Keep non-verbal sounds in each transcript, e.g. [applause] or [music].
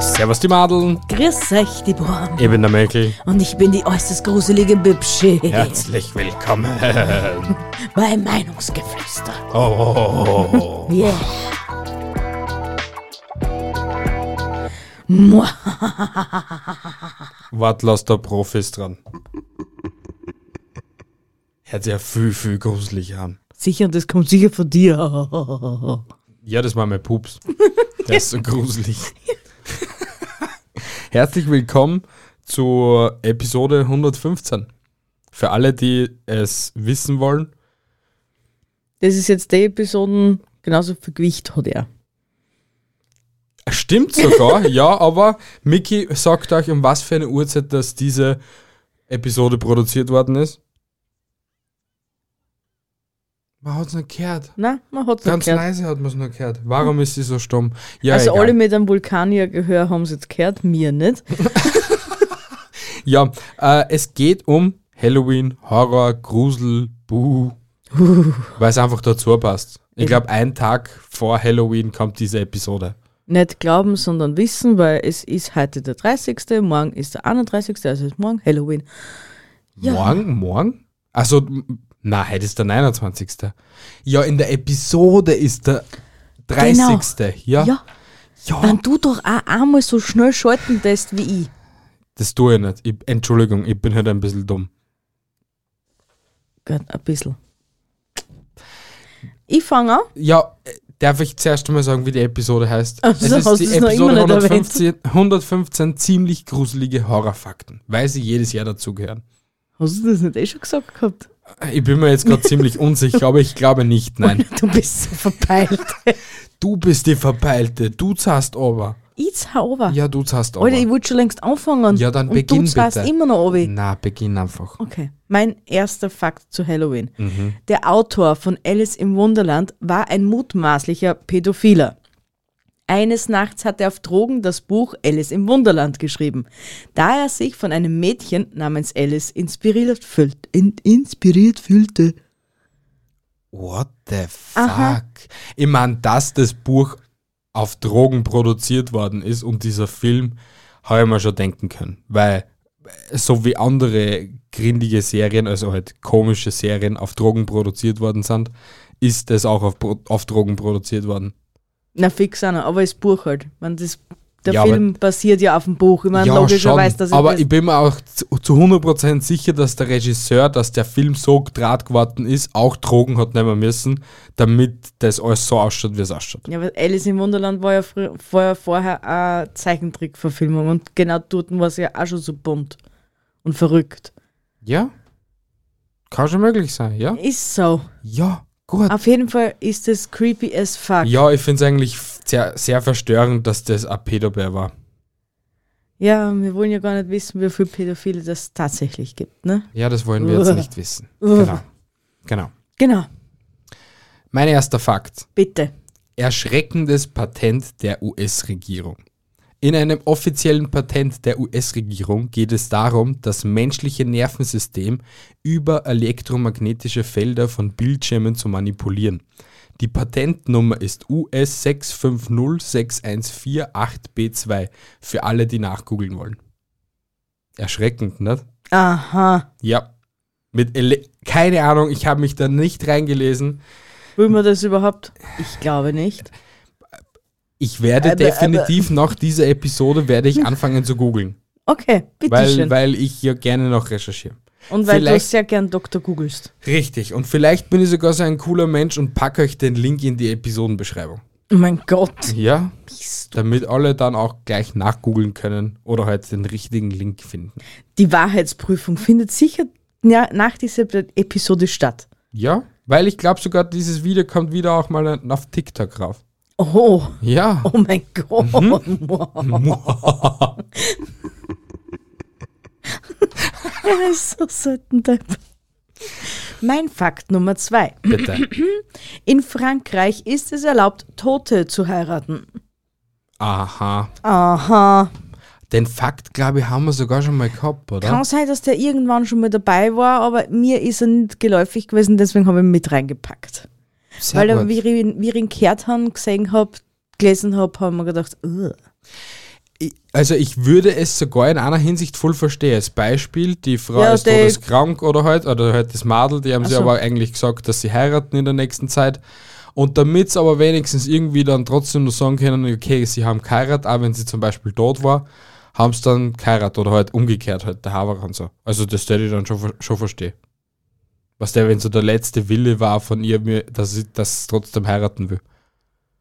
Servus die Madeln, Grüß euch, die Burm. ich bin der Mäkel. Und ich bin die äußerst gruselige Bübsche. Herzlich willkommen. [laughs] Bei Meinungsgeflüster. Oh, Yeah. Mua. Wart, lass da Profis dran. Hört sich ja viel, viel gruselig an. Sicher, das kommt sicher von dir. [laughs] Ja, das war mein Pups. [laughs] Der ist so gruselig. [laughs] Herzlich willkommen zur Episode 115. Für alle, die es wissen wollen, Das ist jetzt die Episoden, genauso viel Gewicht hat er. Stimmt sogar, ja, aber Mickey sagt euch, um was für eine Uhrzeit dass diese Episode produziert worden ist. Man hat es nicht gehört. Na, man hat es Ganz gehört. leise hat man es nur gehört. Warum ist sie so stumm? Ja, also egal. alle mit einem Vulkanier-Gehör haben es jetzt gehört, mir nicht. [laughs] ja äh, es geht um Halloween, Horror, Grusel, Buh, weil es einfach dazu passt. Ich glaube, ein Tag vor Halloween kommt diese Episode. Nicht glauben, sondern wissen, weil es ist heute der 30., morgen ist der 31., also ist morgen Halloween. Ja. Morgen? Morgen? Also, na, heute ist der 29. Ja, in der Episode ist der 30. Ja. Ja, ja. wenn du doch auch einmal so schnell schalten lässt wie ich. Das tue ich nicht. Ich, Entschuldigung, ich bin halt ein bisschen dumm. Gut, ein bisschen. Ich fange an. Ja, darf ich zuerst einmal sagen, wie die Episode heißt? Ach so, hast du's noch immer nicht 115, 115 ziemlich gruselige Horrorfakten, weil sie jedes Jahr dazugehören. Hast du das nicht eh schon gesagt gehabt? Ich bin mir jetzt gerade ziemlich [laughs] unsicher, aber ich glaube nicht, nein. [laughs] Du bist so verpeilt. [laughs] Du bist die Verpeilte, du zahlst aber. ich zahl runter. Ja, du zahlst aber. Alter, ich wollte schon längst anfangen. Ja, dann und beginn du zahlst bitte. immer noch runter. Na, beginn einfach. Okay, mein erster Fakt zu Halloween. Mhm. Der Autor von Alice im Wunderland war ein mutmaßlicher Pädophiler. Eines Nachts hat er auf Drogen das Buch Alice im Wunderland geschrieben, da er sich von einem Mädchen namens Alice inspiriert, fühlt, in, inspiriert fühlte. What the fuck? Aha. Ich meine, dass das Buch auf Drogen produziert worden ist und dieser Film, habe ich mir schon denken können. Weil, äh, so wie andere grindige Serien, also halt komische Serien auf Drogen produziert worden sind, ist das auch auf, auf Drogen produziert worden. Na fix auch noch, aber das Buch halt. Man, das, der Ja, Film basiert ja auf dem Buch. Ich meine, ja, logischerweise, schon. dass ich aber das, ich bin mir auch zu zu 100% sicher, dass der Regisseur, dass der Film so draht geworden ist, auch Drogen hat nehmen müssen, damit das alles so ausschaut, wie es ausschaut. Ja, weil Alice im Wunderland war ja, war ja vorher eine Zeichentrickverfilmung und genau dort war es ja auch schon so bunt und verrückt. Ja? Kann schon möglich sein, ja? Ist so. Ja, gut. Auf jeden Fall ist es creepy as fuck. Ja, ich finde es eigentlich sehr, sehr verstörend, dass das ein Pädobär war. Ja, wir wollen ja gar nicht wissen, wie viele Pädophile das tatsächlich gibt, ne? Ja, das wollen wir jetzt nicht wissen. Uah. Genau. Genau. Genau, Mein erster Fakt. bitte. Erschreckendes Patent der US-Regierung. In einem offiziellen Patent der US-Regierung geht es darum, das menschliche Nervensystem über elektromagnetische Felder von Bildschirmen zu manipulieren. Die Patentnummer ist US 6506148B2 für alle, die nachgoogeln wollen. Erschreckend, nicht? Aha. Ja. Mit Ele keine Ahnung, ich habe mich da nicht reingelesen. Will man das überhaupt? Ich glaube nicht. Ich werde Aber- definitiv nach dieser Episode werde ich anfangen zu googeln, Okay, weil, bitteschön. weil ich ja gerne noch recherchiere. Und weil du vielleicht- sehr gern Doktor googelst. Richtig. Und vielleicht bin ich sogar so ein cooler Mensch und packe euch den Link in die Episodenbeschreibung. Oh mein Gott. Ja, du- damit alle dann auch gleich nachgoogeln können oder halt den richtigen Link finden. Die Wahrheitsprüfung findet sicher nach dieser Episode statt. Ja, weil ich glaube sogar, dieses Video kommt wieder auch mal auf TikTok rauf. Oh, Ja. oh mein Gott. [laughs] er ist so selten Depp. Mein Fakt Nummer zwei. Bitte. In Frankreich ist es erlaubt, Tote zu heiraten. Aha. Aha. Den Fakt, glaube ich, haben wir sogar schon mal gehabt, oder? Kann sein, dass der irgendwann schon mal dabei war, aber mir ist er nicht geläufig gewesen, deswegen habe ich ihn mit reingepackt. Sehr Weil gut. wie ich ihn, wie ich ihn gehört habe, gesehen habe, gelesen habe, haben wir gedacht, Ugh. Also ich würde es sogar in einer Hinsicht voll verstehen. Als Beispiel, die Frau Ja, ist todeskrank oder halt, oder halt das Madel, die haben sie so. aber eigentlich gesagt, dass sie heiraten in der nächsten Zeit. Und damit sie aber wenigstens irgendwie dann trotzdem nur sagen können, okay, sie haben geheiratet, auch wenn sie zum Beispiel tot war, haben sie dann geheiratet oder halt umgekehrt halt, der Haber und so. Also das würde ich dann schon, schon verstehen. Was der, wenn so der letzte Wille war von ihr, mir, dass sie das trotzdem heiraten will.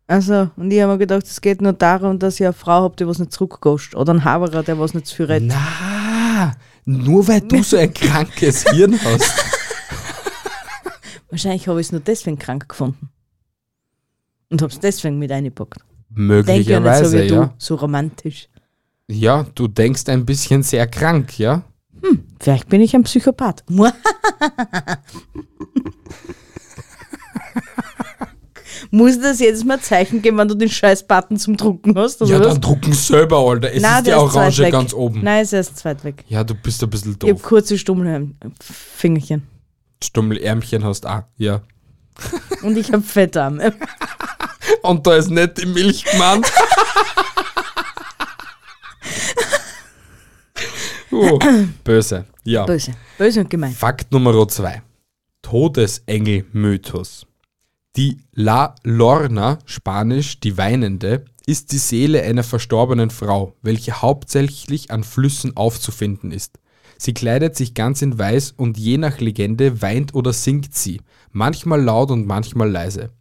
Also, und ich habe mir gedacht, es geht nur darum, dass ich eine Frau habe, die was nicht zurückgoscht. Oder einen Haberer, der was nicht zu viel redet. Na, nur weil du so ein krankes Hirn hast. [laughs] Wahrscheinlich habe ich es nur deswegen krank gefunden. Und habe es deswegen mit eingepackt. Denke ja nicht Möglicherweise, so wie ja. du, so romantisch. Ja, du denkst ein bisschen sehr krank, ja? Vielleicht bin ich ein Psychopath. Muss das jedes Mal Zeichen geben, wenn du den scheiß Button zum Drucken hast? Ja, was? dann drucken selber, Alter. Es Nein, ist die Orange ganz oben. Nein, es ist zweit weg. Ja, du bist ein bisschen Ich habe doof. kurze Stummelfingerchen. Stummelärmchen hast auch, ja. Und ich habe Fettarme. [laughs] Und da ist nicht die Milch gemeint. [laughs] [clears throat] böse. Ja. Böse. Böse und gemein. Fakt Nummer zwei. Todesengel-Mythos. Die La Lorna, spanisch die Weinende, ist die Seele einer verstorbenen Frau, welche hauptsächlich an Flüssen aufzufinden ist. Sie kleidet sich ganz in Weiß und je nach Legende weint oder singt sie, manchmal laut und manchmal leise.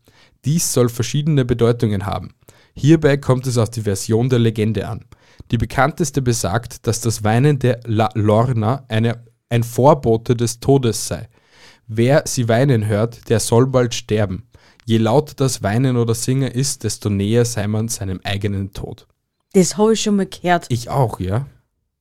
Dies soll verschiedene Bedeutungen haben. Hierbei kommt es auf die Version der Legende an. Die bekannteste besagt, dass das Weinen der La Lorna eine, ein Vorbote des Todes sei. Wer sie weinen hört, der soll bald sterben. Je lauter das Weinen oder Singen ist, desto näher sei man seinem eigenen Tod. Das habe ich schon mal gehört. Ich auch, ja.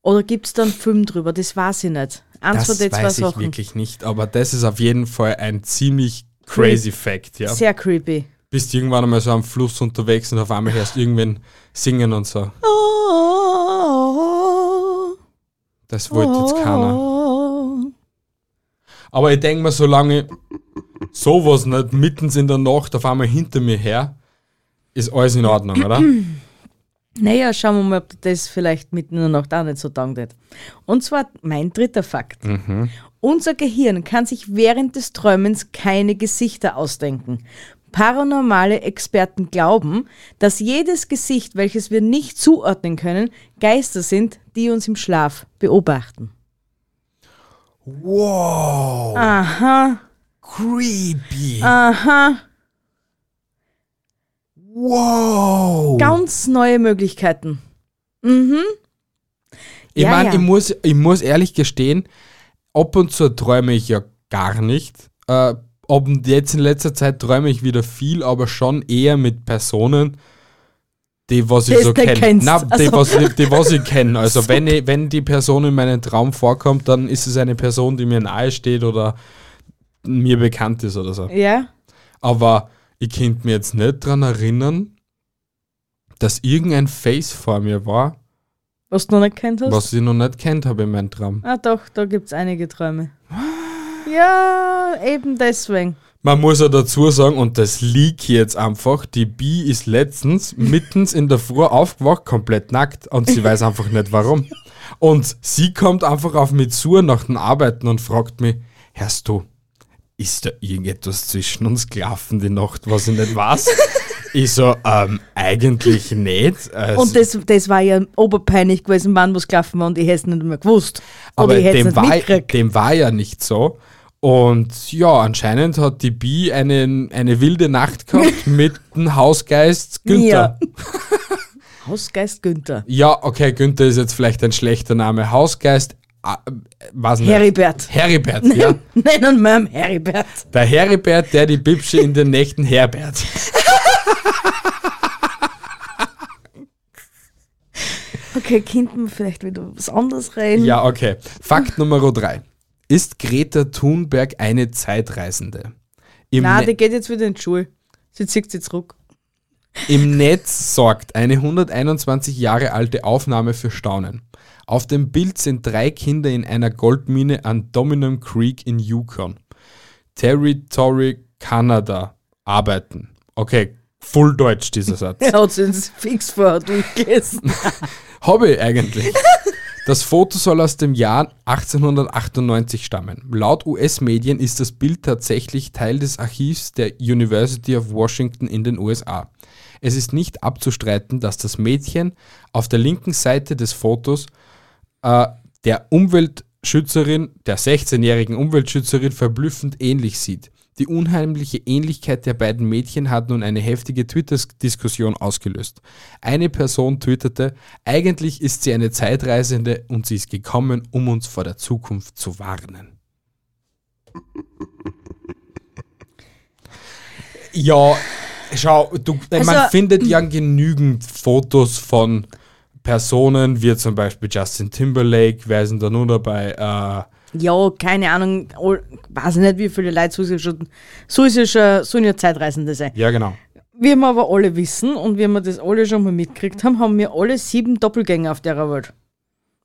Oder gibt es da einen Film drüber? Das weiß ich nicht. Eins Das weiß ich wirklich nicht, aber das ist auf jeden Fall ein ziemlich crazy Fact, ja. Sehr creepy. Bist irgendwann einmal so am Fluss unterwegs und auf einmal hörst du irgendwen singen und so. Das wollte jetzt keiner. Aber ich denke mir, solange sowas nicht mitten in der Nacht auf einmal hinter mir her, ist alles in Ordnung, oder? Naja, schauen wir mal, ob das vielleicht mitten in der Nacht auch nicht so taugt. Und zwar mein dritter Fakt. Unser Gehirn kann sich während des Träumens keine Gesichter ausdenken. Paranormale Experten glauben, dass jedes Gesicht, welches wir nicht zuordnen können, Geister sind, die uns im Schlaf beobachten. Wow, Aha, creepy. aha. Wow. Ganz neue Möglichkeiten. Mhm. Ich Ja, meine, ja. ich, muss, ich muss ehrlich gestehen, ab und zu träume ich ja gar nicht. Äh, ob jetzt in letzter Zeit träume ich wieder viel, aber schon eher mit Personen, die was ich Das so kenne. Nein, die, Also- was, ich- die was ich kenne. [laughs] Also wenn, ich, wenn die Person in meinem Traum vorkommt, dann ist es eine Person, die mir nahe steht oder mir bekannt ist oder so. Ja, Aber ich könnte mir jetzt nicht daran erinnern, dass irgendein Face vor mir war, was du noch nicht kennt hast. was ich noch nicht kennt habe in meinem Traum. Ah doch, da gibt es einige Träume. Ja, eben deswegen. Man muss ja dazu sagen, und das liegt jetzt einfach, die Bi ist letztens [laughs] mittens in der Früh aufgewacht, komplett nackt, und sie weiß einfach nicht warum. Und sie kommt einfach auf mich zu nach dem Arbeiten und fragt mich, hörst du, ist da irgendetwas zwischen uns gelaufen die Nacht, was ich nicht weiß? [laughs] ich so, ähm, eigentlich nicht. Also, Und das, das war ja oberpeinlich gewesen, wann was gelaufen war und ich hätte es nicht mehr gewusst. Aber dem war, dem war ja nicht so. Und ja, anscheinend hat die Bi einen, eine wilde Nacht gehabt [laughs] mit dem Hausgeist Günther. [laughs] Hausgeist Günther. Ja. okay, Günther ist jetzt vielleicht ein schlechter Name. Hausgeist, äh, was nicht. Heribert. Heribert, [laughs] ja. Nennen wir ihn Heribert. Der Heribert, der die Bibsche in den Nächten Herbert. Okay, könnten wir vielleicht wieder was anderes reden? Ja, okay. Fakt Nummer drei. Ist Greta Thunberg eine Zeitreisende? Im Nein, Ne- die geht jetzt wieder in die Schule. Sie zieht sich zurück. Im Netz sorgt eine 121 Jahre alte Aufnahme für Staunen. Auf dem Bild sind drei Kinder in einer Goldmine an Dominum Creek in Yukon, Territory, Kanada, arbeiten. Okay, full Deutsch dieser Satz. [laughs] Er hat es fix vorher durchgelesen. Ich eigentlich. [laughs] Das Foto soll aus dem Jahr 1898 stammen. Laut US-Medien ist das Bild tatsächlich Teil des Archivs der University of Washington in den USA. Es ist nicht abzustreiten, dass das Mädchen auf der linken Seite des Fotos äh, der Umweltschützerin, der 16-jährigen Umweltschützerin verblüffend ähnlich sieht. Die unheimliche Ähnlichkeit der beiden Mädchen hat nun eine heftige Twitter-Diskussion ausgelöst. Eine Person twitterte, eigentlich ist sie eine Zeitreisende und sie ist gekommen, um uns vor der Zukunft zu warnen. [laughs] Ja, schau, du, man Also- findet ja genügend Fotos von Personen, wie zum Beispiel Justin Timberlake, wer ist denn da nur dabei? Äh, Ja, keine Ahnung, all- weiß ich nicht, wie viele Leute so ist ja schon, so ist ja schon, sollen ja Zeitreisende sein. ja, genau. Wie wir aber alle wissen und wie wir das alle schon mal mitgekriegt haben, haben wir alle sieben Doppelgänger auf der Welt.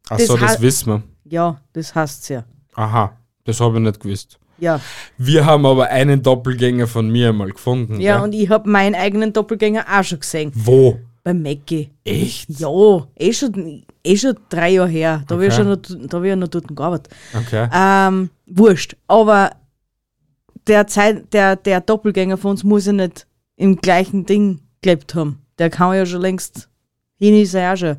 Achso, Das das, wissen wir. Ja, das heißt ja. Aha, das habe ich nicht gewusst. Ja, Wir haben aber einen Doppelgänger von mir mal gefunden. ja gell? und ich habe meinen eigenen Doppelgänger auch schon gesehen. Wo? Bei Mackie. Echt? Ja, eh schon, eh schon drei Jahre her. Da habe ich, Okay. ja schon noch- da hab ich ja noch dort gearbeitet. Okay. Ähm, wurscht. Aber der, Zeit, der, der Doppelgänger von uns muss ja nicht im gleichen Ding gelebt haben. Der kann ja schon längst hin ist er auch schon.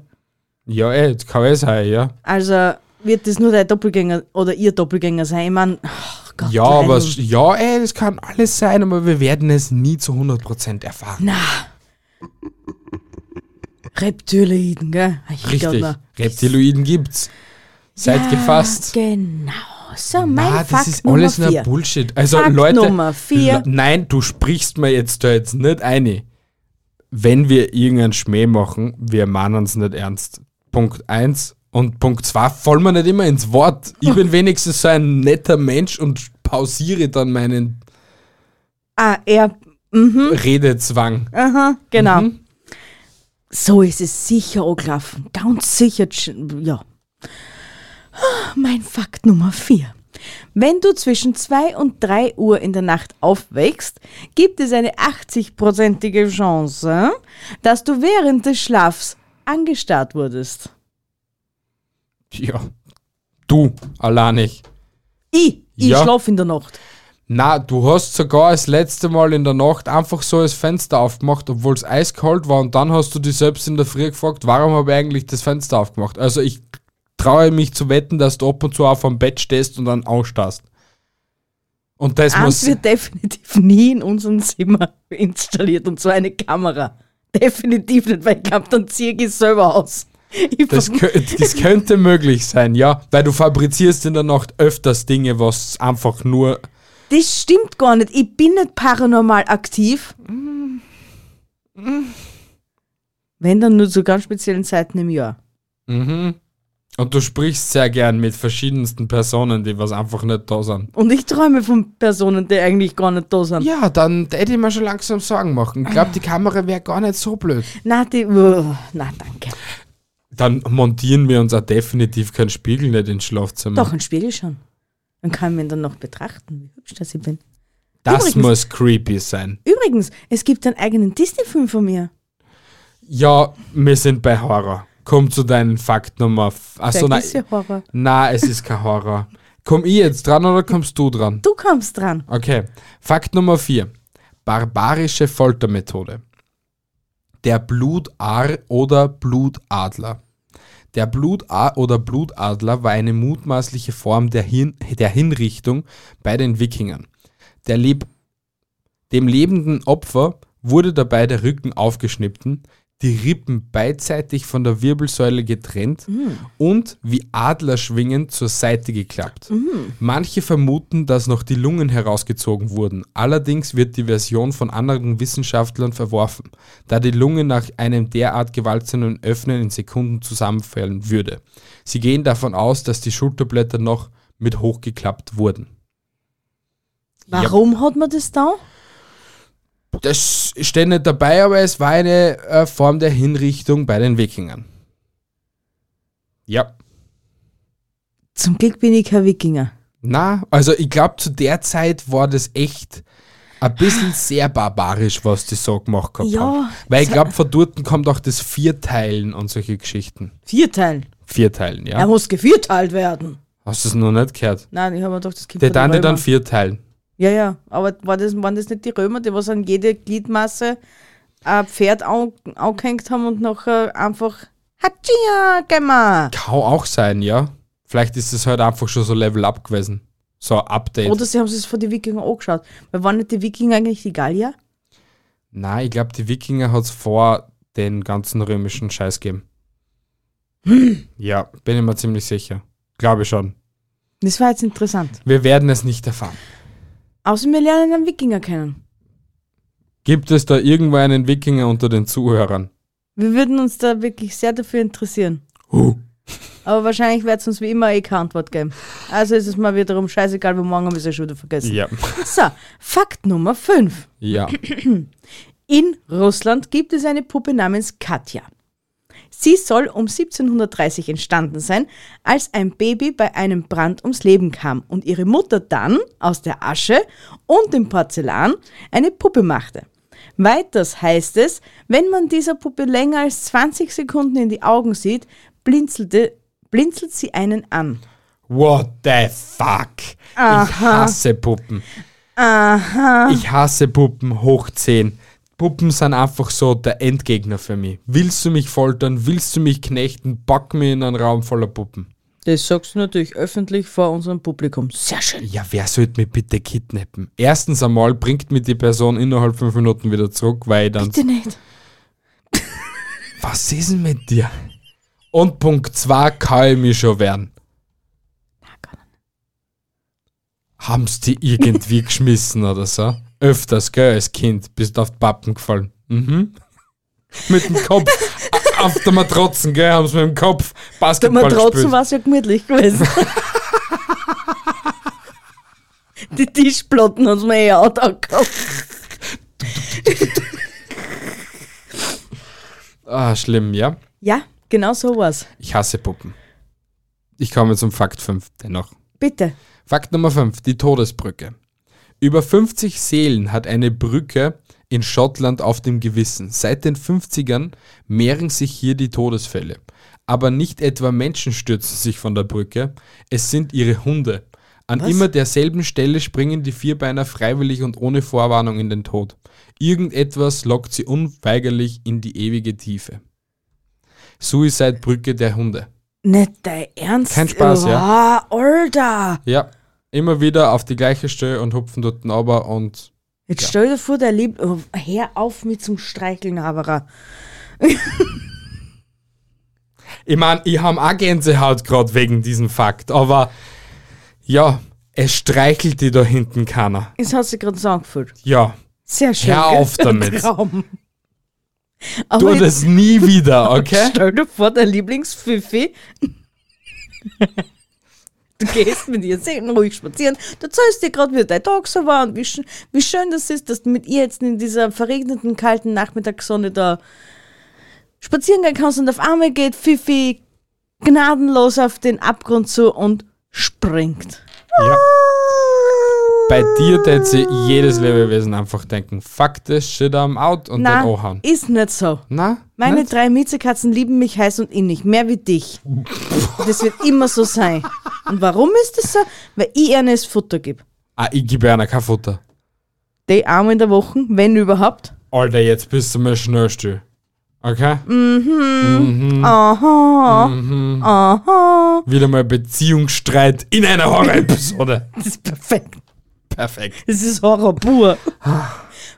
Ja, ey, das kann es sein, ja. Also wird das nur der Doppelgänger oder ihr Doppelgänger sein? Ich meine, ach Gott. Ja, aber ja, ey, das kann alles sein, aber wir werden es nie zu 100% erfahren. Na. Reptiloiden, gell? Ich Richtig. Reptiloiden gibt's. Seid Ja, gefasst. Genau. So, mein Ah, das Fakt ist Nummer alles nur. Bullshit. Also Fakt Leute, Nummer vier. Nein, du sprichst mir jetzt da jetzt nicht ein. Wenn wir irgendeinen Schmäh machen, wir meinen es nicht ernst. Punkt eins und Punkt zwei fallen mir nicht immer ins Wort. Ich bin [laughs] wenigstens so ein netter Mensch und pausiere dann meinen Ah, er. Mhm, Redezwang. aha, genau. Mhm. So ist es sicher angelaufen. Ganz sicher. Ja. Ah, Mein Fakt Nummer 4. Wenn du zwischen 2 und 3 Uhr in der Nacht aufwächst, gibt es eine 80-prozentige Chance, dass du während des Schlafs angestarrt wurdest. Ja. Du, allein nicht. Ich, ich Ja. schlaf in der Nacht. Na, du hast sogar das letzte Mal in der Nacht einfach so das Fenster aufgemacht, obwohl es eiskalt war und dann hast du dich selbst in der Früh gefragt, warum habe ich eigentlich das Fenster aufgemacht? Also ich traue mich zu wetten, dass du ab und zu auf am Bett stehst und dann ausstarrst. Und das Eins muss... wird definitiv nie in unserem Zimmer installiert und zwar eine Kamera. Definitiv nicht, weil ich glaube, dann ziehe ich es selber aus. Ich Das, das könnte möglich sein, ja. Weil du fabrizierst in der Nacht öfters Dinge, was einfach nur... Das stimmt gar nicht. Ich bin nicht paranormal aktiv. Wenn dann nur zu ganz speziellen Zeiten im Jahr. Mhm. Und du sprichst sehr gern mit verschiedensten Personen, die was einfach nicht da sind. Und ich träume von Personen, die eigentlich gar nicht da sind. Ja, dann hätte ich mir schon langsam Sorgen machen. Ich glaube, die Kamera wäre gar nicht so blöd. Na, die. Uh, na, danke. Dann montieren wir uns auch definitiv keinen Spiegel nicht ins Schlafzimmer. Doch, ein Spiegel schon. Dann kann man dann noch betrachten, wie hübsch das ich bin. das übrigens- muss creepy sein. Übrigens, es gibt einen eigenen Disney-Film von mir. Ja, wir sind bei Horror. Komm zu deinem Fakt Nummer. Achso, nein. ist ja Horror. Nein, es ist kein Horror. Komm ich jetzt dran oder kommst du dran? Du kommst dran. Okay. Fakt Nummer 4. Barbarische Foltermethode. Der Blutaar oder Blutadler. Der Blutaar oder Blutadler war eine mutmaßliche Form der, Hin der Hinrichtung bei den Wikingern. Leb dem lebenden Opfer wurde dabei der Rücken aufgeschnitten, die Rippen beidseitig von der Wirbelsäule getrennt und wie Adlerschwingen zur Seite geklappt. Manche vermuten, dass noch die Lungen herausgezogen wurden. Allerdings wird die Version von anderen Wissenschaftlern verworfen, da die Lunge nach einem derart gewaltsamen Öffnen in Sekunden zusammenfallen würde. Sie gehen davon aus, dass die Schulterblätter noch mit hochgeklappt wurden. Warum hat man das da? Das steht nicht dabei, aber es war eine äh, Form der Hinrichtung bei den Wikingern. Ja. Zum Glück bin ich kein Wikinger. Na, also ich glaube, zu der Zeit war das echt ein bisschen sehr barbarisch, was die so gemacht gehabt Ja, haben. Weil ich glaube, von dort kommt auch das Vierteilen und solche Geschichten. Vierteilen. Vierteilen, ja. Er muss gevierteilt werden. Hast du es noch nicht gehört? Nein, ich habe mir gedacht, das gibt Der dann die dann vierteilen. Ja, ja, aber war das, waren das nicht die Römer, die was an jede Gliedmasse ein Pferd an, angehängt haben und nachher einfach Hatschia gemacht? Kann auch sein, ja. Vielleicht ist es halt einfach schon so Level Up gewesen. So ein Update. Oder sie haben sich von den Wikingern angeschaut. Weil waren nicht die Wikinger eigentlich die Gallier? Nein, ich glaube, die Wikinger hat es vor den ganzen römischen Scheiß gegeben. Ja, bin ich mir ziemlich sicher. Glaube schon. Das war jetzt interessant. Wir werden es nicht erfahren. Außer wir lernen einen Wikinger kennen. Gibt es da irgendwo einen Wikinger unter den Zuhörern? Wir würden uns da wirklich sehr dafür interessieren. Huh. Aber wahrscheinlich wird es uns wie immer eh keine Antwort geben. Also ist es mal wiederum scheißegal, weil morgen haben wir es ja schon wieder vergessen. Ja. So, Fakt Nummer 5. Ja. In Russland gibt es eine Puppe namens Katja. Sie soll um 1730 entstanden sein, als ein Baby bei einem Brand ums Leben kam und ihre Mutter dann aus der Asche und dem Porzellan eine Puppe machte. Weiters heißt es, wenn man dieser Puppe länger als 20 Sekunden in die Augen sieht, blinzelte, blinzelt sie einen an. What the fuck? Ich hasse Puppen. Aha. Ich hasse Puppen hoch 10. Puppen sind einfach so der Endgegner für mich. Willst du mich foltern? Willst du mich knechten? Pack mich in einen Raum voller Puppen. Das sagst du natürlich öffentlich vor unserem Publikum. Sehr schön. Ja, wer sollte mich bitte kidnappen? Erstens einmal bringt mich die Person innerhalb fünf Minuten wieder zurück, weil ich dann. Bitte nicht. [laughs] Was ist denn mit dir? Und Punkt 2 kann ich mich schon wehren. Haben's die irgendwie [laughs] geschmissen oder so? Öfters, gell, als Kind. Bist auf die Pappen gefallen. Mhm. [laughs] Mit dem Kopf. Auf der Matratzen, gell, haben's mit dem Kopf Der Basketball Matratzen gespielt. war es ja gemütlich gewesen. [laughs] Die Tischplatten haben mir eh auch da gehabt. Ah, schlimm, ja. Ja, genau so war's. Ich hasse Puppen. Ich komme zum Fakt 5 dennoch. Bitte. Fakt Nummer 5, die Todesbrücke. Über 50 Seelen hat eine Brücke in Schottland auf dem Gewissen. Seit den 50ern mehren sich hier die Todesfälle. Aber nicht etwa Menschen stürzen sich von der Brücke, es sind ihre Hunde. An immer derselben Stelle springen die Vierbeiner freiwillig und ohne Vorwarnung in den Tod. Irgendetwas lockt sie unweigerlich in die ewige Tiefe. Suicide-Brücke der Hunde. Nicht dein Ernst? Kein Spaß, ja. Alter! Ja, immer wieder auf die gleiche Stelle und hupfen dort aber und Jetzt stell dir vor, der liebt. Oh, hör auf mit zum Streicheln, Havara. Ich meine, ich habe auch Gänsehaut gerade wegen diesem Fakt, aber ja, es streichelt die da hinten keiner. Es hat sich gerade so angefühlt. Ja, Sehr schön. Hör auf damit. [laughs] Traum. tu Aber jetzt das nie wieder, okay? [laughs] stell dir vor, der Lieblingsfifi. Du gehst mit ihr sehr ruhig spazieren. Du erzählst dir gerade, wie dein Tag so war und wie, sch wie schön das ist, dass du mit ihr jetzt in dieser verregneten, kalten Nachmittagssonne da spazieren gehen kannst und auf einmal geht Fifi gnadenlos auf den Abgrund zu und springt. Ja. Bei dir tät sie jedes Lebewesen einfach denken, fuck this shit, I'm out und dann Na, anhauen. ist nicht so. Na? Meine nicht? drei Miezekatzen lieben mich heiß und innig, mehr wie dich. Das wird immer so sein. Und warum ist das so? Weil ich ihnen das Futter gebe. Ah, ich gebe einer kein Futter. Die einmal in der Woche, wenn überhaupt. Alter, jetzt bist du mal schnell still. Okay? Aha, Mhm. aha. Wieder mal Beziehungsstreit in einer Horror-Episode. Das ist perfekt. Perfekt. [laughs] Das ist Horror pur.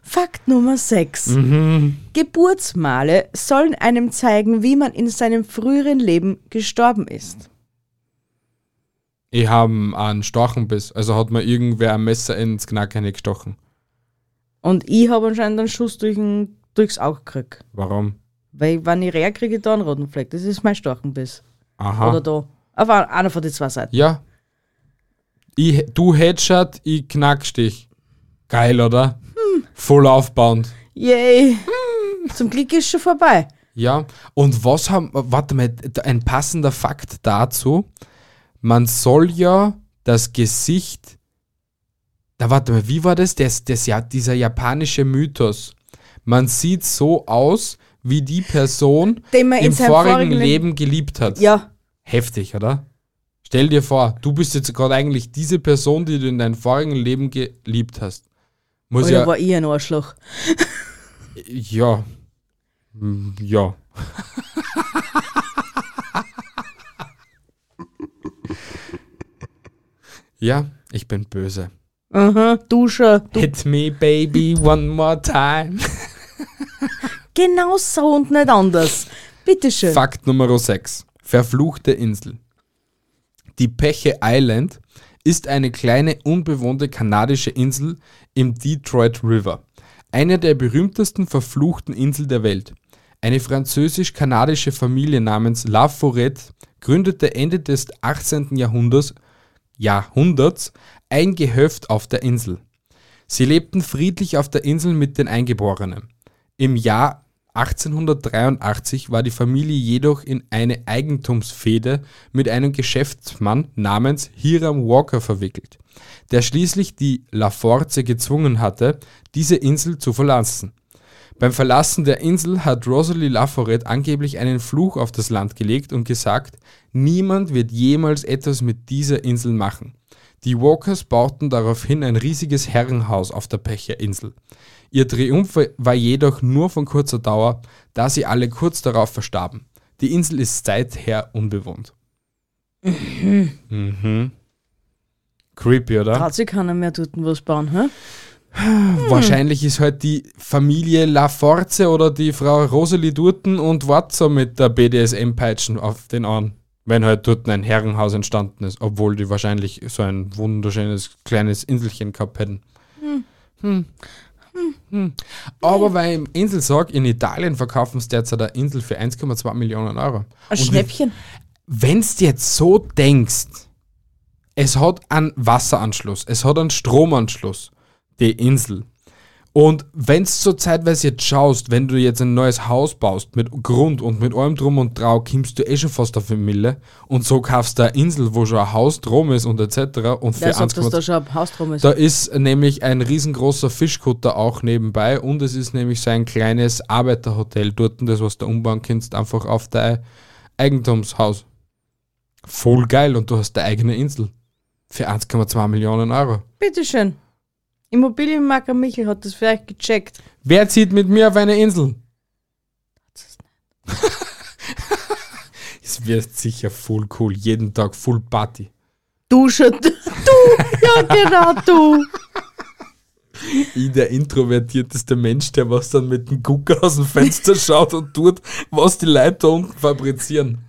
Fakt Nummer 6. Mhm. Geburtsmale sollen einem zeigen, wie man in seinem früheren Leben gestorben ist. Ich habe einen Storchenbiss, also hat mir irgendwer ein Messer ins Knacken gestochen. Und ich habe anscheinend einen Schuss durch ein, durchs Auge gekriegt. Warum? Weil, wenn ich rehr kriege, da einen roten Fleck. Das ist mein Storchenbiss. Aha. Oder da. Auf ein- einer von den zwei Seiten. Ja. Ich, du Headshot, ich Knackstich. Geil, oder? Voll aufbauend. Yay. Zum Glück ist schon vorbei. Ja, und was haben, warte mal, ein passender Fakt dazu. Man soll ja das Gesicht, da warte mal, wie war das? das, das ja, dieser japanische Mythos. Man sieht so aus, wie die Person Den man in im vorigen vorigen Leben geliebt hat. Ja, Heftig, oder? Stell dir vor, du bist jetzt gerade eigentlich diese Person, die du in deinem vorigen Leben geliebt hast. Muss oder ja, war ich ein Arschloch? [laughs] ja, Hm, ja. [laughs] ja, ich bin böse. Aha, du schon. Du. Hit me, baby, one more time. [laughs] Genau so und nicht anders. Bitteschön. Fakt Nummer 6. Verfluchte Insel. Die Peche Island ist eine kleine unbewohnte kanadische Insel im Detroit River. Eine der berühmtesten verfluchten Inseln der Welt. Eine französisch-kanadische Familie namens La Forêt gründete Ende des 18. Jahrhunderts, Jahrhunderts ein Gehöft auf der Insel. Sie lebten friedlich auf der Insel mit den Eingeborenen. Im Jahr 1883 war die Familie jedoch in eine Eigentumsfehde mit einem Geschäftsmann namens Hiram Walker verwickelt, der schließlich die Laforce gezwungen hatte, diese Insel zu verlassen. Beim Verlassen der Insel hat Rosalie Laforet angeblich einen Fluch auf das Land gelegt und gesagt, niemand wird jemals etwas mit dieser Insel machen. Die Walkers bauten daraufhin ein riesiges Herrenhaus auf der Pecherinsel. Ihr Triumph war jedoch nur von kurzer Dauer, da sie alle kurz darauf verstarben. Die Insel ist seither unbewohnt. Mhm. Creepy, oder? Traut sich keiner mehr dort was bauen, hä? Wahrscheinlich ist halt die Familie Laforce oder die Frau Rosalie Durten und so mit der BDSM-Peitschen auf den Ohren. Wenn halt dort ein Herrenhaus entstanden ist, obwohl die wahrscheinlich so ein wunderschönes kleines Inselchen gehabt hätten. Hm. Hm. Aber weil im Insel sag, in Italien verkaufen sie derzeit eine Insel für 1,2 Millionen Euro. Ein Schnäppchen. wenn du jetzt so denkst, es hat einen Wasseranschluss, es hat einen Stromanschluss, die Insel. Und wenn du so zeitweise jetzt schaust, wenn du jetzt ein neues Haus baust, mit Grund und mit allem drum und drau, kommst du eh schon fast auf eine Mille. Und so kaufst du eine Insel, wo schon ein Haus drum ist und etc. Und für Wer sagt, dass 1,2 da schon ein Haus drum ist? da ist nämlich ein riesengroßer Fischkutter auch nebenbei und es ist nämlich so ein kleines Arbeiterhotel dort, das was du umbauen kannst, einfach auf dein Eigentumshaus. Voll geil und du hast deine eigene Insel. Für 1,2 Millionen Euro. Bitteschön. Immobilienmakler Michel hat das vielleicht gecheckt. Wer zieht mit mir auf eine Insel? Es wird sicher voll cool. Jeden Tag Full Party. Du schon. Du, ja genau, du. Ich, der introvertierteste Mensch, der was dann mit dem Gucker aus dem Fenster schaut und tut, was die Leute da unten fabrizieren.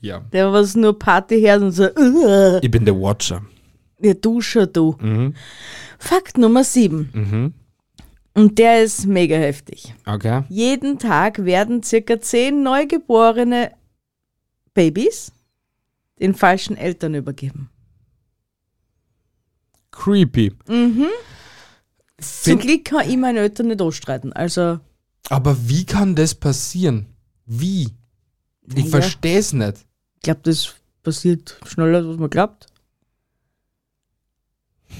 Ja. Der was nur Party hört und so. Uh. Ich bin der Watcher. Ja, du schon, du. Mhm. Fakt Nummer 7. Mhm. Und der ist mega heftig. Okay. Jeden Tag werden circa 10 neugeborene Babys den falschen Eltern übergeben. Creepy. Zum Find, Glück kann ich meine Eltern nicht anstreiten. Also, aber wie kann das passieren? Wie? Ich Naja. verstehe es nicht. ich glaube, das passiert schneller, als man glaubt.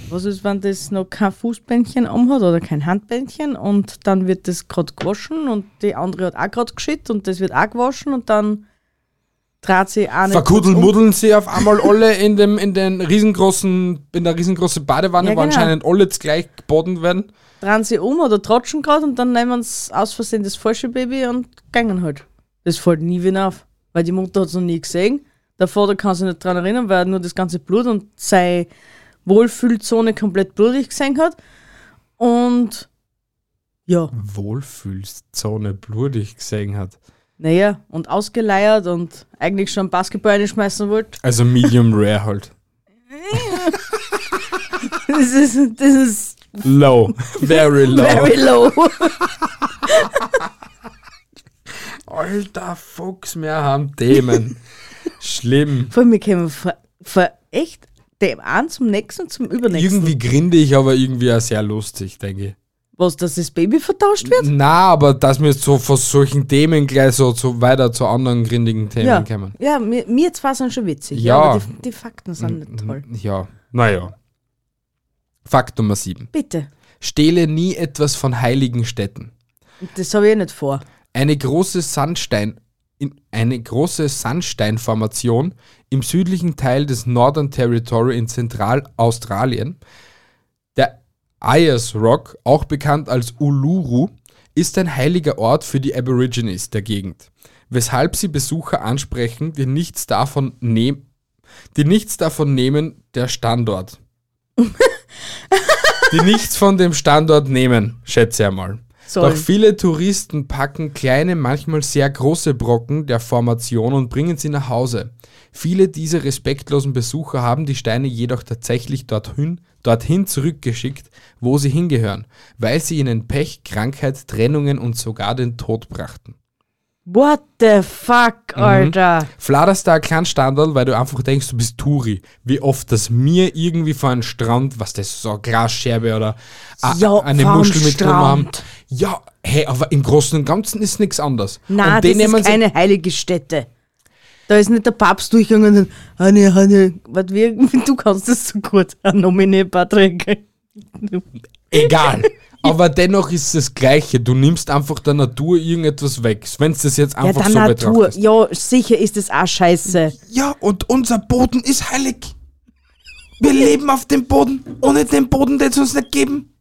Was ist, wenn das noch kein Fußbändchen anhat oder kein Handbändchen und dann wird das gerade gewaschen und die andere hat auch gerade geschüttet und das wird auch gewaschen und dann dreht sie auch nicht kurz um. Verkuddelmuddeln sie auf einmal alle in dem in den riesengroßen in der riesengroßen Badewanne, Ja, wo genau. anscheinend alle gleich geboten werden. drehen sie um oder tratschen gerade und dann nehmen sie aus Versehen das falsche Baby und gehen halt. Das fällt nie wieder auf, weil die Mutter hat es noch nie gesehen. Der Vater kann sich nicht dran erinnern, weil er nur das ganze Blut und seine Wohlfühlzone komplett blutig gesehen hat. Und ja, Wohlfühlzone blutig gesehen hat. naja, und ausgeleiert und eigentlich schon Basketball einschmeißen wollte. Also Medium Rare halt. Das ist, das ist Low. Very low. very low. Alter Fuchs, wir haben Themen. Schlimm. Vor mir kämen von, von echt dem einen zum nächsten zum übernächsten. Irgendwie grinde ich, aber irgendwie auch sehr lustig, denke ich. Was, dass das Baby vertauscht wird? Na, aber dass wir so von solchen Themen gleich so, so weiter zu anderen gründigen Themen Ja, kommen. ja mir, mir zwar sind schon witzig, Ja. ja. aber die, die Fakten sind nicht toll. Ja, naja. Fakt Nummer 7. Bitte. Stehle nie etwas von heiligen Städten. Das habe ich nicht vor. Eine große Sandstein in eine große Sandsteinformation im südlichen Teil des Northern Territory in Zentralaustralien. Der Ayers Rock, auch bekannt als Uluru, ist ein heiliger Ort für die Aborigines der Gegend, weshalb sie Besucher ansprechen, die nichts davon nehmen, die nichts davon nehmen, der Standort. [laughs] die nichts von dem Standort nehmen, schätze ich einmal. Sollen. Doch viele Touristen packen kleine, manchmal sehr große Brocken der Formation und bringen sie nach Hause. Viele dieser respektlosen Besucher haben die Steine jedoch tatsächlich dorthin, dorthin zurückgeschickt, wo sie hingehören, weil sie ihnen Pech, Krankheit, Trennungen und sogar den Tod brachten. What the fuck, Mhm. Alter? Fladerst da ein kleinen Standard, weil du einfach denkst, du bist Touri. Wie oft das mir irgendwie vor einem Strand, was das so eine Glasscherbe oder a- Ja, eine Muschel mit drin haben. Ja, hey, aber im Großen und Ganzen ist nichts anderes. Nein, das ist keine heilige Stätte. Da ist nicht der Papst durchgegangen und Hanne, Hanne, was wir, [laughs] du kannst das so gut. Ein Nomine Patrick. Egal. [laughs] Aber dennoch ist es das Gleiche. Du nimmst einfach der Natur irgendetwas weg. Wenn du das jetzt Ja, einfach der so Natur. betrachtest. Ja, sicher ist das auch scheiße. Ja, und unser Boden ist heilig. Wir leben auf dem Boden. Ohne den Boden, den es uns nicht geben.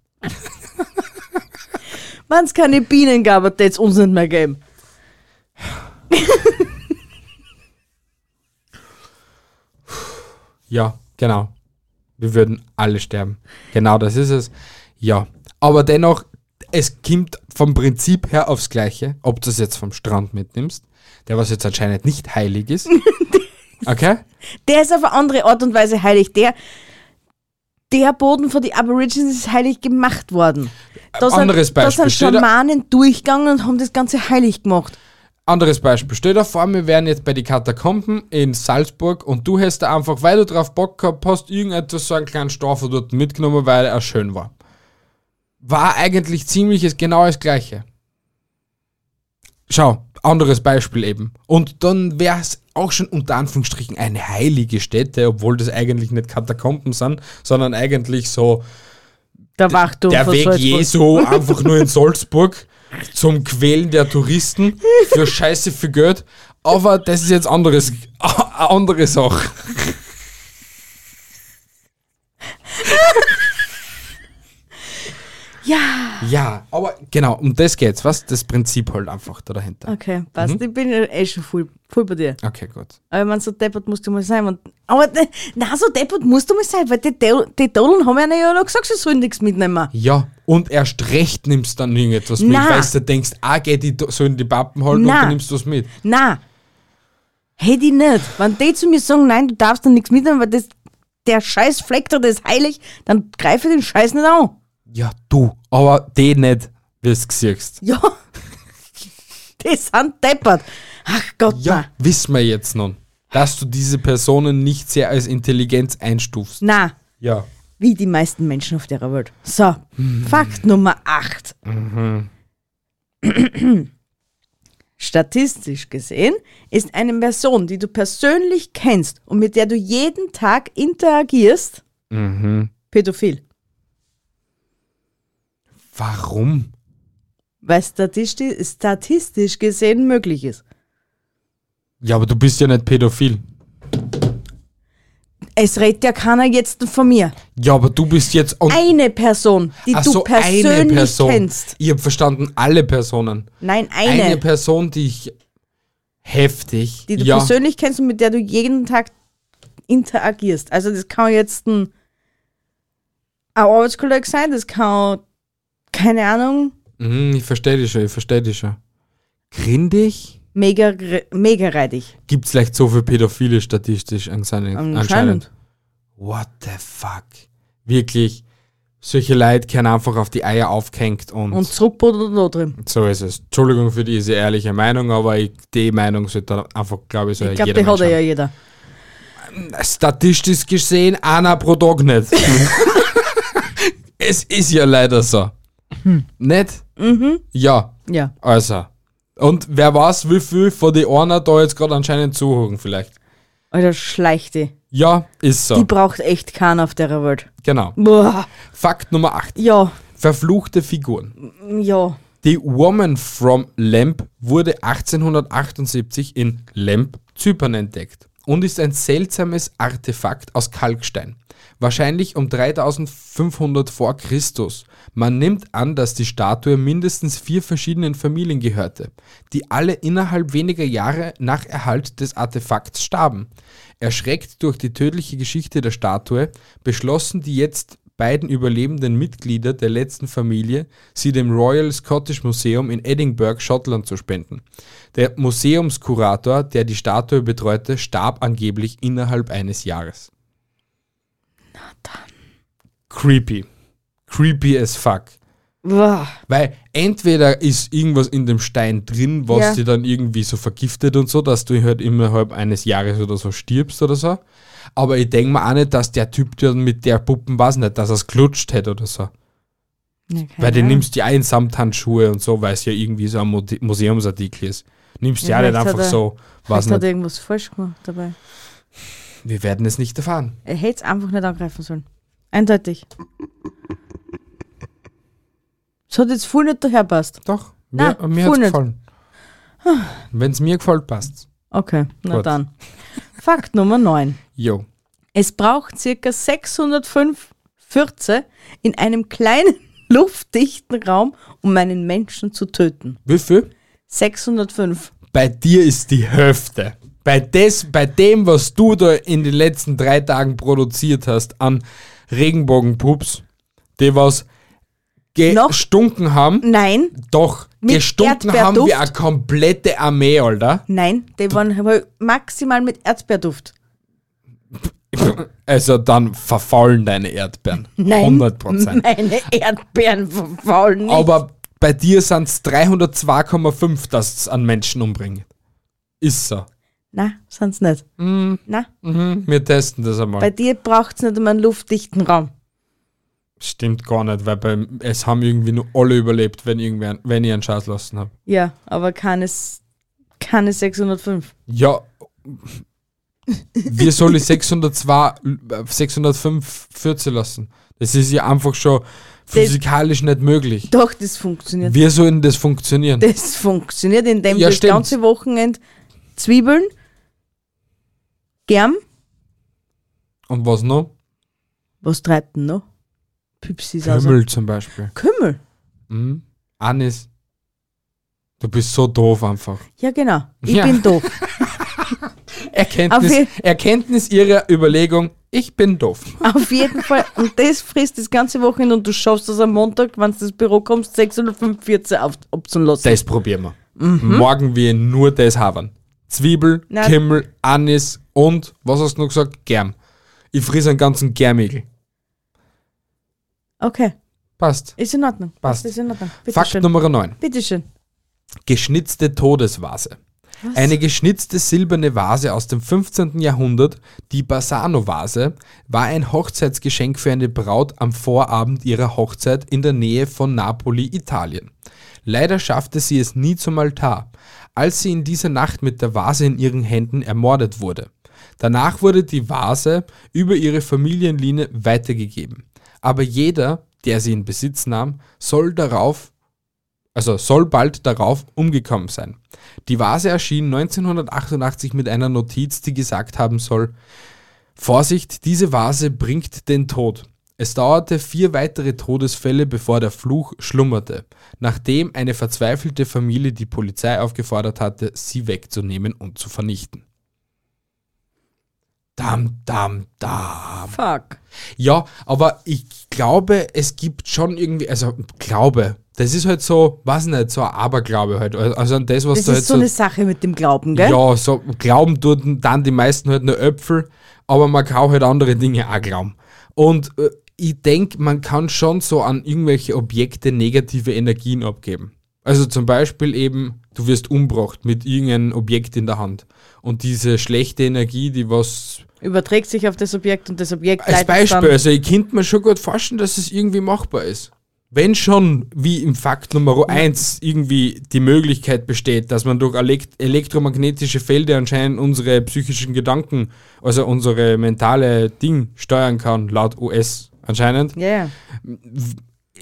Wenn es keine Bienen gab, wird es uns nicht mehr geben. Ja, genau. Wir würden alle sterben. Genau das ist es. Ja. Aber dennoch, es kommt vom Prinzip her aufs Gleiche, ob du es jetzt vom Strand mitnimmst, der was jetzt anscheinend nicht heilig ist. [laughs] Okay? Der ist auf eine andere Art und Weise heilig. Der, der Boden von den Aborigines ist heilig gemacht worden. Da sind, Anderes da Beispiel. sind da- Schamanen durchgegangen und haben das Ganze heilig gemacht. Anderes Beispiel. Stell dir vor, wir wären jetzt bei den Katakomben in Salzburg und du hast da einfach, weil du drauf Bock gehabt hast, irgendetwas so einen kleinen Stoffer dort mitgenommen, weil er schön war. War eigentlich ziemlich genau das Gleiche. Schau, anderes Beispiel eben. Und dann wäre es auch schon unter Anführungsstrichen eine heilige Stätte, obwohl das eigentlich nicht Katakomben sind, sondern eigentlich so Der Wachturm der Weg Salzburg. Jesu einfach nur in Salzburg zum Quälen der Touristen für Scheiße für Geld. Aber das ist jetzt anderes, eine [laughs] andere Sache. [laughs] Ja. Ja, aber genau, um das geht's. Was? Das Prinzip halt einfach da dahinter. Okay, passt. Mhm. Ich bin eh schon voll, voll bei dir. Okay, gut. Aber ich meine, so deppert musst du mal sein. Und, aber na, so deppert musst du mal sein, weil die, die Dodeln haben ja ja noch gesagt, sie sollen nichts mitnehmen. Ja, und erst recht nimmst dann irgendetwas mit, Na. weil du denkst, ah, geh, die sollen die Pappen halten und Na. du nimmst was mit. Na, hätte ich nicht. Wenn die zu mir sagen, nein, du darfst da nichts mitnehmen, weil das, der Scheiß Fleck da, das ist heilig, dann greife ich den Scheiß nicht an. Ja, du, aber die nicht, wie du siehst. Ja. [laughs] die sind deppert. Ach Gott, Ja, wissen wir jetzt nun, dass du diese Personen nicht sehr als Intelligenz einstufst. na. Na, Ja. wie die meisten Menschen auf der Welt. So, Fakt Nummer 8. [clears throat] Statistisch gesehen ist eine Person, die du persönlich kennst und mit der du jeden Tag interagierst, Mhm. pädophil. Warum? Weil statistisch, statistisch gesehen möglich ist. Ja, aber du bist ja nicht pädophil. Es redet ja keiner jetzt von mir. Ja, aber du bist jetzt. Und, Eine Person, die Ach du so, persönlich kennst. Ich habe verstanden, alle Personen. Nein, Eine, eine. Person, die ich. Heftig. die du ja. persönlich kennst und mit der du jeden Tag interagierst. Also das kann jetzt ein, ein Arbeitskollege sein, das kann, keine Ahnung, Mhm, ich verstehe dich schon, ich verstehe dich schon. Grindig? mega, mega reidig. Gibt es vielleicht so viele Pädophile statistisch anscheinend? Anscheinend. What the fuck? Wirklich. Solche Leute können einfach auf die Eier aufgehängt und, Und zurückbuddelt da drin. so ist es. Entschuldigung für diese ehrliche Meinung, aber ich, die Meinung sollte dann einfach, glaube ich, so Ich glaube, jeder die hat ja jeder. Statistisch gesehen, einer pro Tag nicht. [laughs] es ist ja leider so. Nicht? Ja, Ja. also. Und wer weiß, wie viel von die einer da jetzt gerade anscheinend zuhören vielleicht. Alter, schleicht die. Ja, ist so. Die braucht echt keinen auf der Welt. genau. Boah. Fakt Nummer 8. Ja, Verfluchte Figuren. ja. Die Woman from Lamp wurde 1878 in Lamp, Zypern entdeckt und ist ein seltsames Artefakt aus Kalkstein. Wahrscheinlich um 3500 vor Christus. Man nimmt an, dass die Statue mindestens vier verschiedenen Familien gehörte, die alle innerhalb weniger Jahre nach Erhalt des Artefakts starben. Erschreckt durch die tödliche Geschichte der Statue beschlossen die jetzt beiden überlebenden Mitglieder der letzten Familie, sie dem Royal Scottish Museum in Edinburgh, Schottland zu spenden. Der Museumskurator, der die Statue betreute, starb angeblich innerhalb eines Jahres. Creepy. Creepy as fuck. Boah. Weil entweder ist irgendwas in dem Stein drin, was Ja. dich dann irgendwie so vergiftet und so, dass du halt innerhalb eines Jahres oder so stirbst oder so. Aber ich denke mir auch nicht, dass der Typ dann mit der Puppen, weiß nicht, dass er es klutscht hätte oder so. Ja, Weil du nimmst ja auch in Samthandschuhe und so, weil es ja irgendwie so ein Museumsartikel ist. Nimmst ja, Ja, auch nicht einfach er- so, was Vielleicht hat er nicht. irgendwas falsch gemacht dabei. Wir werden es nicht erfahren. Er hätte es einfach nicht angreifen sollen. Eindeutig. Es hat jetzt voll nicht daherpasst. Doch, mir, mir voll hat es gefallen. Wenn es mir gefällt, passt Okay, na Gut. dann. Fakt Nummer 9. Jo. Es braucht circa 605 Fürze in einem kleinen [laughs] luftdichten Raum, um einen Menschen zu töten. Wie viel? 605. bei dir ist die Hälfte. Bei, des, bei dem, was du da in den letzten drei Tagen produziert hast an Regenbogenpups, die was gestunken haben, Nein, doch, Mit gestunken haben wie eine komplette Armee, Alter. nein, die waren aber maximal mit Erdbeerduft. [laughs] Also dann verfaulen deine Erdbeeren. Nein, 100 Prozent. meine Erdbeeren verfaulen nicht. Aber bei dir sind es 302,5, dass es an Menschen umbringt. Ist so. Na, sind's nicht. Na, Mhm, wir testen das einmal. bei dir braucht's nicht einmal einen luftdichten Raum. Stimmt gar nicht, weil bei, es haben irgendwie nur alle überlebt, wenn, irgendwer, wenn ich einen Scheiß lassen habe. Ja, aber keine, keine 605. Ja. Wie soll ich 602, äh, 605 14 lassen? Das ist ja einfach schon physikalisch nicht möglich. Doch, das funktioniert. Wie soll denn das funktionieren? Das funktioniert, indem Ja, das stimmt. ganze Wochenende Zwiebeln, Germ, Und was noch? was treibt denn noch? Püpsis aus. Kümmel zum Beispiel. Kümmel. Mhm. Anis. Du bist so doof einfach. Ja, genau. Ich Ja. bin doof. [laughs] Erkenntnis, Erkenntnis ihrer Überlegung, ich bin doof. Auf jeden Fall. Und das frisst das ganze Wochenende und du schaffst es am Montag, wenn du ins Büro kommst, 645 auf, abzulassen. Das probieren wir. Morgen wir nur das haben. Zwiebel, Na- Kimmel, Anis und, was hast du noch gesagt? Germ. Ich friss einen ganzen Germigel. Okay, Passt. ist in Ordnung. Passt. Ist in Ordnung. Bitte Fakt schön. Nummer 9. Bitte schön. Geschnitzte Todesvase. Eine geschnitzte silberne Vase aus dem 15. Jahrhundert, die Bassano-Vase, war ein Hochzeitsgeschenk für eine Braut am Vorabend ihrer Hochzeit in der Nähe von Napoli, Italien. Leider schaffte sie es nie zum Altar, als sie in dieser Nacht mit der Vase in ihren Händen ermordet wurde. Danach wurde die Vase über ihre Familienlinie weitergegeben. Aber jeder, der sie in Besitz nahm, soll darauf also soll bald darauf umgekommen sein. Die Vase erschien 1988 mit einer Notiz, die gesagt haben soll, Vorsicht, diese Vase bringt den Tod. Es dauerte vier weitere Todesfälle, bevor der Fluch schlummerte, nachdem eine verzweifelte Familie die Polizei aufgefordert hatte, sie wegzunehmen und zu vernichten. Dam, dam, dam. Fuck. Ja, aber ich glaube, es gibt schon irgendwie, also Glaube, das ist halt so, weiß nicht, so ein Aberglaube halt. Also an das, was Das du ist halt so eine Sache mit dem Glauben, gell? ja, so glauben tun dann die meisten halt nur Äpfel, aber man kann halt andere Dinge auch glauben. Und äh, ich denke, man kann schon so an irgendwelche Objekte negative Energien abgeben. Also zum Beispiel eben, du wirst umgebracht mit irgendeinem Objekt in der Hand. Und diese schlechte Energie, die was Überträgt sich auf das Objekt und das Objekt als Beispiel, also ich könnte mir schon gut vorstellen, dass es irgendwie machbar ist. wenn schon wie im Fakt Nummer 1 irgendwie die Möglichkeit besteht, dass man durch elekt elektromagnetische Felder anscheinend unsere psychischen Gedanken, also unsere mentale Ding steuern kann, laut US anscheinend, Ja, ja.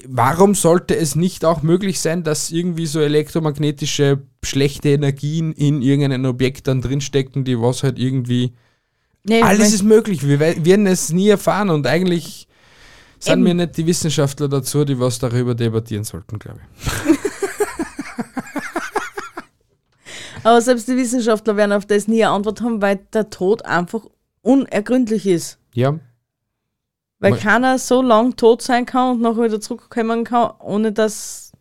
warum sollte es nicht auch möglich sein, dass irgendwie so elektromagnetische schlechte Energien in irgendeinem Objekt dann drinstecken, die was halt irgendwie. Nee, Alles ist möglich, wir we- werden es nie erfahren und eigentlich sind wir nicht die Wissenschaftler dazu, die was darüber debattieren sollten, glaube ich. [laughs] Aber selbst die Wissenschaftler werden auf das nie eine Antwort haben, weil der Tod einfach unergründlich ist. Ja, Weil Mal- keiner so lang tot sein kann und nachher wieder zurückkommen kann, ohne dass,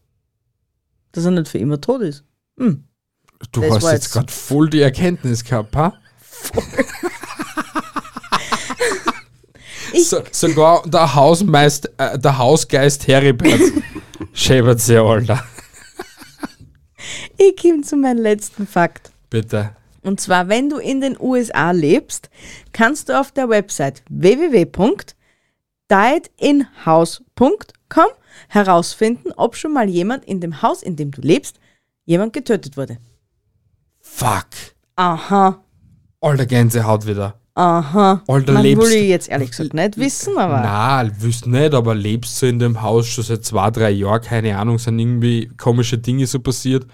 dass er nicht für immer tot ist. Hm. du Das hast jetzt jetzt- gerade voll die Erkenntnis gehabt, ha? [laughs] Ich- So, sogar der Hausmeister, äh, der Hausgeist Heribert [laughs] schäbert sich, Alter. Ich komme zu meinem letzten Fakt. Bitte. Und zwar, wenn du in den USA lebst, kannst du auf der Website www.diedinhouse.com herausfinden, ob schon mal jemand in dem Haus, in dem du lebst, jemand getötet wurde. Fuck. Aha, Alter Gänsehaut wieder. aha. Alter, Man lebst- will ich jetzt ehrlich gesagt nicht wissen, aber Na, wüsst nicht, aber lebst du in dem Haus schon seit zwei, drei Jahren, keine Ahnung, sind irgendwie komische Dinge so passiert.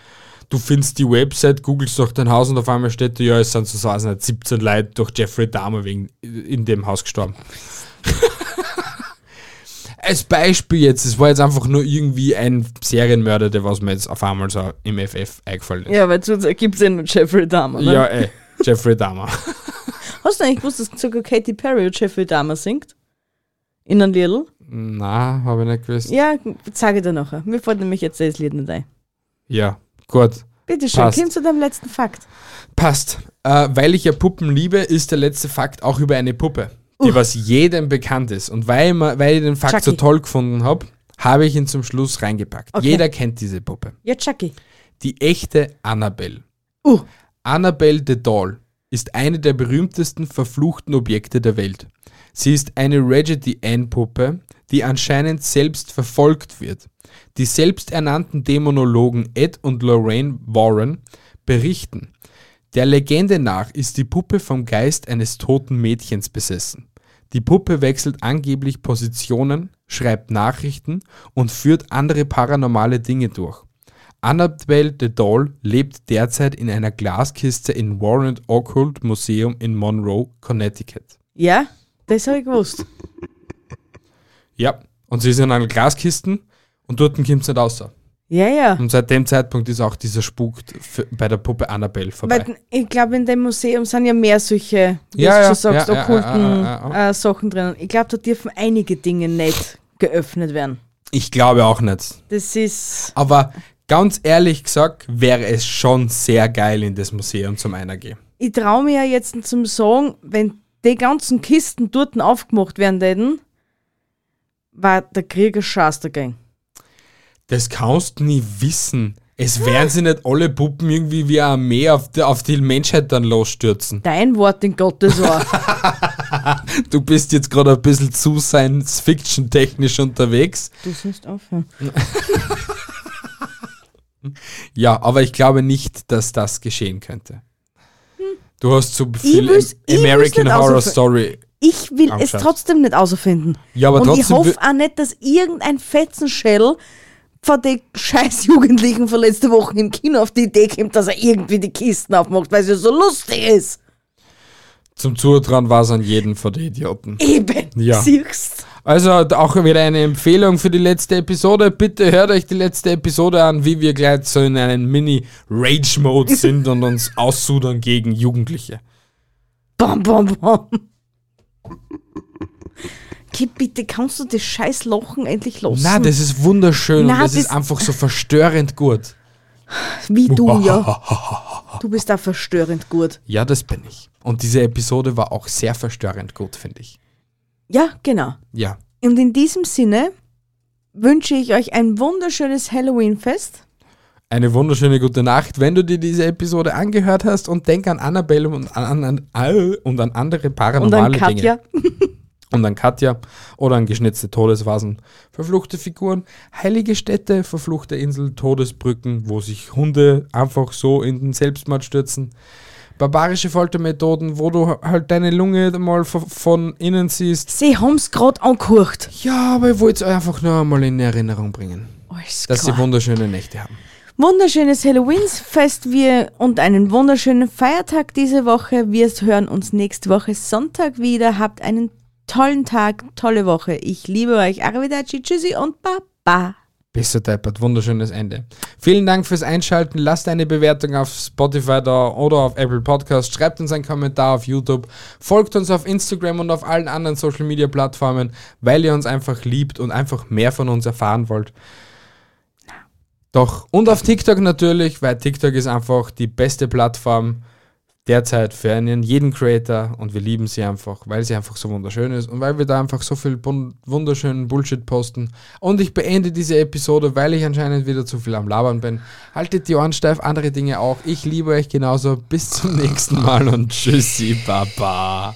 Du findest die Website, googelst nach dein Haus und auf einmal steht da, ja, es sind so weiß nicht, 17 Leute durch Jeffrey Dahmer wegen in dem Haus gestorben. Als Beispiel jetzt, es war jetzt einfach nur irgendwie ein Serienmörder, der was mir jetzt auf einmal so im FF eingefallen ist. ja, weil sonst gibt es ja nur Jeffrey Dahmer. Ne? Ja, ey, Jeffrey Dahmer. [laughs] Hast du eigentlich gewusst, dass sogar Katy Perry und Jeffrey Dahmer singt? In ein Liedl? Na, habe ich nicht gewusst. Ja, zeige ich dir nachher. Mir fällt nämlich jetzt das Lied nicht ein. Ja, gut. Bitte schön, Passt. komm zu deinem letzten Fakt. Passt. Äh, weil ich ja Puppen liebe, ist der letzte Fakt auch über eine Puppe, die was jedem bekannt ist. Und weil, weil ich den Fakt so Chucky. toll gefunden habe, habe ich ihn zum Schluss reingepackt. Okay. Jeder kennt diese Puppe. Ja, Chucky. Die echte Annabelle. Uh, Annabelle the Doll ist eine der berühmtesten verfluchten Objekte der Welt. Sie ist eine Raggedy Ann Puppe, die anscheinend selbst verfolgt wird. Die selbsternannten Dämonologen Ed und Lorraine Warren berichten, der Legende nach ist die Puppe vom Geist eines toten Mädchens besessen. Die Puppe wechselt angeblich Positionen, schreibt Nachrichten und führt andere paranormale Dinge durch. Annabelle the Doll lebt derzeit in einer Glaskiste im Warren Occult Museum in Monroe, Connecticut. ja, das habe ich gewusst. Ja, und sie ist in einer Glaskiste und dort kommt es nicht raus. Ja, ja. Und seit dem Zeitpunkt ist auch dieser Spuk bei der Puppe Annabelle vorbei. Weil ich glaube, in dem Museum sind ja mehr solche, wie Ja, du ja, schon sagst, ja, okkulten ja, Äh, Sachen drinnen. Ich glaube, da dürfen einige Dinge nicht geöffnet werden. ich glaube auch nicht. Das ist. Aber ganz ehrlich gesagt, wäre es schon sehr geil, in das Museum zum einer gehen. Ich traue mir ja jetzt zum Sagen, wenn die ganzen Kisten dort aufgemacht werden würden, war der Krieg ein Schatz dagegen. Das kannst du nie wissen. Es werden sie nicht alle Puppen irgendwie wie eine Armee auf die, auf die Menschheit dann losstürzen. Dein Wort in Gottes Ohr. [laughs] Du bist jetzt gerade ein bisschen zu Science-Fiction-technisch unterwegs. du sollst aufhören. [laughs] Ja, aber ich glaube nicht, dass das geschehen könnte. Du hast zu viel will's- American Horror Story. Ich will es Angeschaut. trotzdem nicht außerfinden. Ja, aber Und ich hoffe auch nicht, dass irgendein Fetzenschädel von den scheiß Jugendlichen von letzter Woche im Kino auf die Idee kommt, dass er irgendwie die Kisten aufmacht, weil es ja so lustig ist. Zum Zutrauen war es an jeden von den Idioten. Eben. Ja. Siehst Also auch wieder eine Empfehlung für die letzte Episode. Bitte hört euch die letzte Episode an, wie wir gleich so in einem Mini-Rage-Mode sind und uns aussudern gegen Jugendliche. Bam, bam, bam. Okay, bitte, kannst du das scheiß Lochen endlich lassen? Na, das ist wunderschön Na, und das, das- ist einfach so verstörend gut. Wie du, [laughs] ja. Du bist da verstörend gut. Ja, das bin ich. Und diese Episode war auch sehr verstörend gut, finde ich. Ja, genau. Ja. Und in diesem Sinne wünsche ich euch ein wunderschönes Halloween-Fest. Eine wunderschöne gute Nacht, wenn du dir diese Episode angehört hast und denk an Annabelle und an, an, an, und an andere Und paranormale an Katja. Dinge. [laughs] und an Katja oder an geschnitzte Todesvasen, verfluchte Figuren, heilige Städte, verfluchte Insel, Todesbrücken, wo sich Hunde einfach so in den Selbstmord stürzen, barbarische Foltermethoden, wo du halt deine Lunge mal von, innen siehst. Sie haben's grad angekocht. Ja, aber ich wollte es euch einfach nur einmal in Erinnerung bringen, Alles dass klar. sie wunderschöne Nächte haben. Wunderschönes Halloweensfest wir und einen wunderschönen Feiertag diese Woche. Wir hören uns nächste Woche Sonntag wieder. Habt einen tollen Tag, tolle Woche. Ich liebe euch. Arrivederci, tschüssi und baba. Bis so deppert, wunderschönes Ende. Vielen Dank fürs Einschalten. Lasst eine Bewertung auf Spotify da oder auf Apple Podcast. Schreibt uns einen Kommentar auf YouTube. Folgt uns auf Instagram und auf allen anderen Social Media Plattformen, weil ihr uns einfach liebt und einfach mehr von uns erfahren wollt. Doch, und auf TikTok natürlich, weil TikTok ist einfach die beste Plattform derzeit für jeden Creator und wir lieben sie einfach, weil sie einfach so wunderschön ist und weil wir da einfach so viel wunderschönen Bullshit posten. Und ich beende diese Episode, weil ich anscheinend wieder zu viel am Labern bin. Haltet die Ohren steif, andere Dinge auch. Ich liebe euch genauso. Bis zum nächsten Mal und tschüssi, Baba.